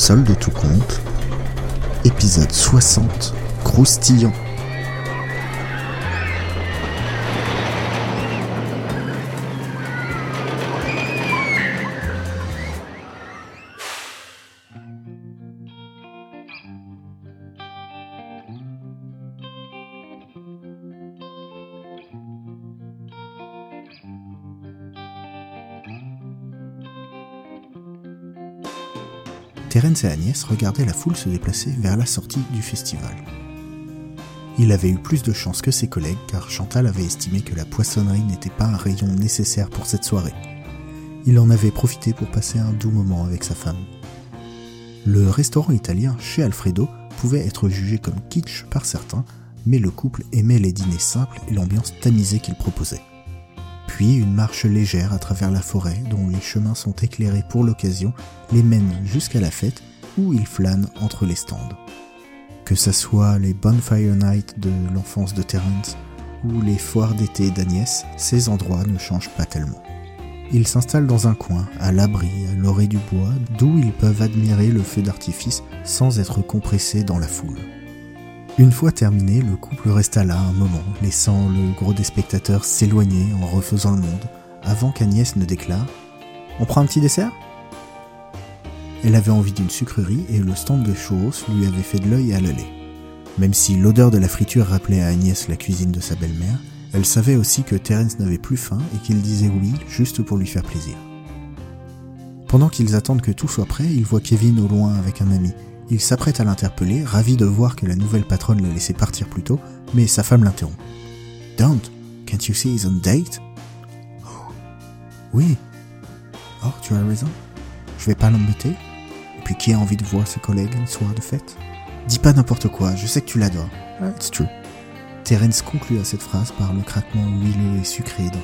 Solde de tout compte, épisode 60, croustillant. Terence et Agnès regardaient la foule se déplacer vers la sortie du festival. Il avait eu plus de chance que ses collègues car Chantal avait estimé que la poissonnerie n'était pas un rayon nécessaire pour cette soirée. Il en avait profité pour passer un doux moment avec sa femme. Le restaurant italien chez Alfredo pouvait être jugé comme kitsch par certains, mais le couple aimait les dîners simples et l'ambiance tamisée qu'il proposait. Puis une marche légère à travers la forêt dont les chemins sont éclairés pour l'occasion les mène jusqu'à la fête où ils flânent entre les stands. Que ce soit les Bonfire Night de l'enfance de Terence ou les foires d'été d'Agnès, ces endroits ne changent pas tellement. Ils s'installent dans un coin, à l'abri, à l'orée du bois, d'où ils peuvent admirer le feu d'artifice sans être compressés dans la foule. Une fois terminé, le couple resta là un moment, laissant le gros des spectateurs s'éloigner en refaisant le monde, avant qu'Agnès ne déclare On prend un petit dessert? Elle avait envie d'une sucrerie et le stand de churros lui avait fait de l'œil à l'aller. Même si l'odeur de la friture rappelait à Agnès la cuisine de sa belle-mère, elle savait aussi que Terence n'avait plus faim et qu'il disait oui juste pour lui faire plaisir. Pendant qu'ils attendent que tout soit prêt, ils voient Kevin au loin avec un ami, il s'apprête à l'interpeller, ravi de voir que la nouvelle patronne l'a laissé partir plus tôt, mais sa femme l'interrompt. Don't, can't you see he's on date? Oui. Oh, tu as raison. Je vais pas l'embêter. Et puis qui a envie de voir ses collègues un soir de fête? Dis pas n'importe quoi, je sais que tu l'adores. It's true. Terence conclut à cette phrase par le craquement huileux et sucré d'un.